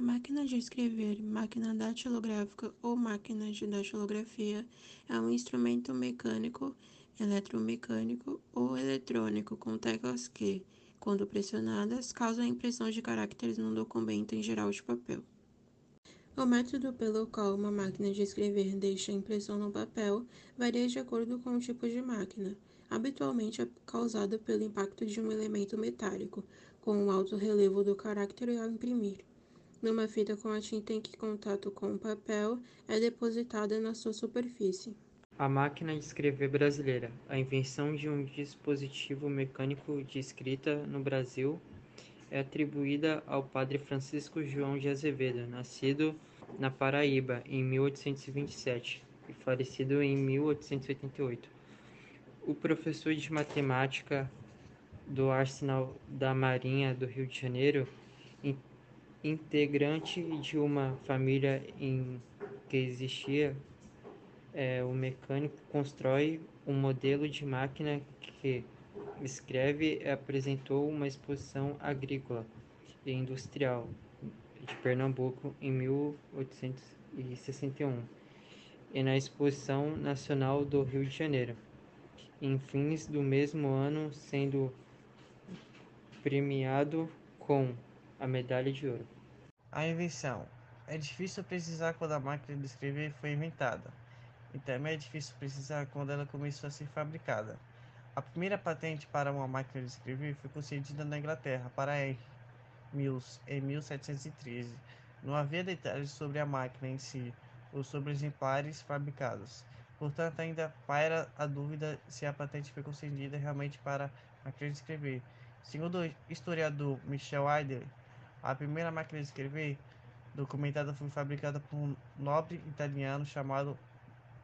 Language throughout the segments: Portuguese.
A máquina de escrever, máquina datilográfica ou máquina de datilografia é um instrumento mecânico, eletromecânico ou eletrônico com teclas que, quando pressionadas, causam a impressão de caracteres num documento em geral de papel. O método pelo qual uma máquina de escrever deixa a impressão no papel varia de acordo com o tipo de máquina. Habitualmente é causado pelo impacto de um elemento metálico, com o alto relevo do caractere ao imprimir numa fita com a tinta em que contato com o papel é depositada na sua superfície. A máquina de escrever brasileira, a invenção de um dispositivo mecânico de escrita no Brasil, é atribuída ao padre Francisco João de Azevedo, nascido na Paraíba em 1827 e falecido em 1888. O professor de matemática do Arsenal da Marinha do Rio de Janeiro integrante de uma família em que existia é, o mecânico constrói um modelo de máquina que escreve e apresentou uma exposição agrícola e industrial de Pernambuco em 1861 e na Exposição Nacional do Rio de Janeiro, em fins do mesmo ano, sendo premiado com a medalha de ouro. A invenção. É difícil precisar quando a máquina de escrever foi inventada, e também é difícil precisar quando ela começou a ser fabricada. A primeira patente para uma máquina de escrever foi concedida na Inglaterra para R. Mills em 1713. Não havia detalhes sobre a máquina em si ou sobre exemplares fabricados. Portanto, ainda paira a dúvida se a patente foi concedida realmente para a máquina de escrever. Segundo o historiador Michel Eider, a primeira máquina de escrever documentada foi fabricada por um nobre italiano chamado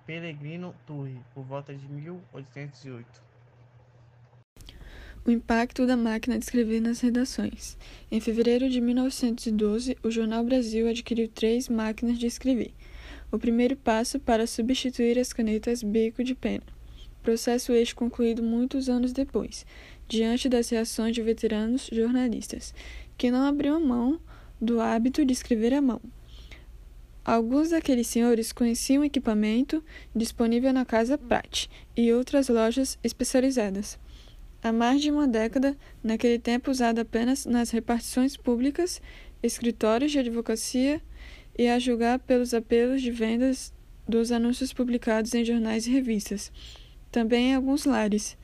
Pellegrino Turri, por volta de 1808. O impacto da máquina de escrever nas redações. Em fevereiro de 1912, o Jornal Brasil adquiriu três máquinas de escrever. O primeiro passo para substituir as canetas bico de pena. Processo este concluído muitos anos depois, diante das reações de veteranos jornalistas, que não abriam mão do hábito de escrever à mão. Alguns daqueles senhores conheciam equipamento disponível na Casa Prat e outras lojas especializadas. Há mais de uma década, naquele tempo usado apenas nas repartições públicas, escritórios de advocacia e a julgar pelos apelos de vendas dos anúncios publicados em jornais e revistas. Também em alguns lares.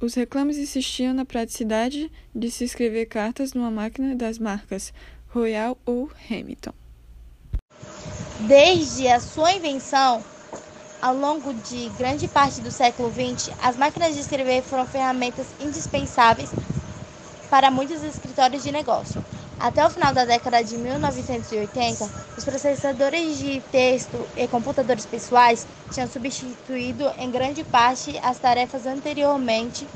Os reclames insistiam na praticidade de se escrever cartas numa máquina das marcas Royal ou Hamilton. Desde a sua invenção, ao longo de grande parte do século XX, as máquinas de escrever foram ferramentas indispensáveis para muitos escritórios de negócio. Até o final da década de 1980, os processadores de texto e computadores pessoais tinham substituído em grande parte as tarefas anteriormente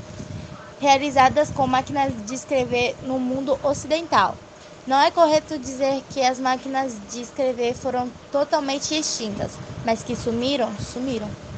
realizadas com máquinas de escrever no mundo ocidental. Não é correto dizer que as máquinas de escrever foram totalmente extintas, mas que sumiram, sumiram.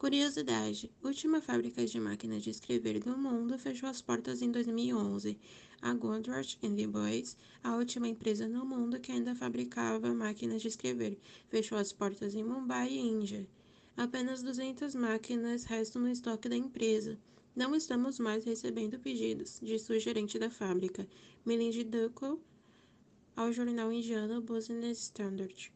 Curiosidade: última fábrica de máquinas de escrever do mundo fechou as portas em 2011. A Gondrath Boys, a última empresa no mundo que ainda fabricava máquinas de escrever, fechou as portas em Mumbai, Índia. Apenas 200 máquinas restam no estoque da empresa. Não estamos mais recebendo pedidos, disse o gerente da fábrica, Milind Duckle, ao jornal indiano Business Standard.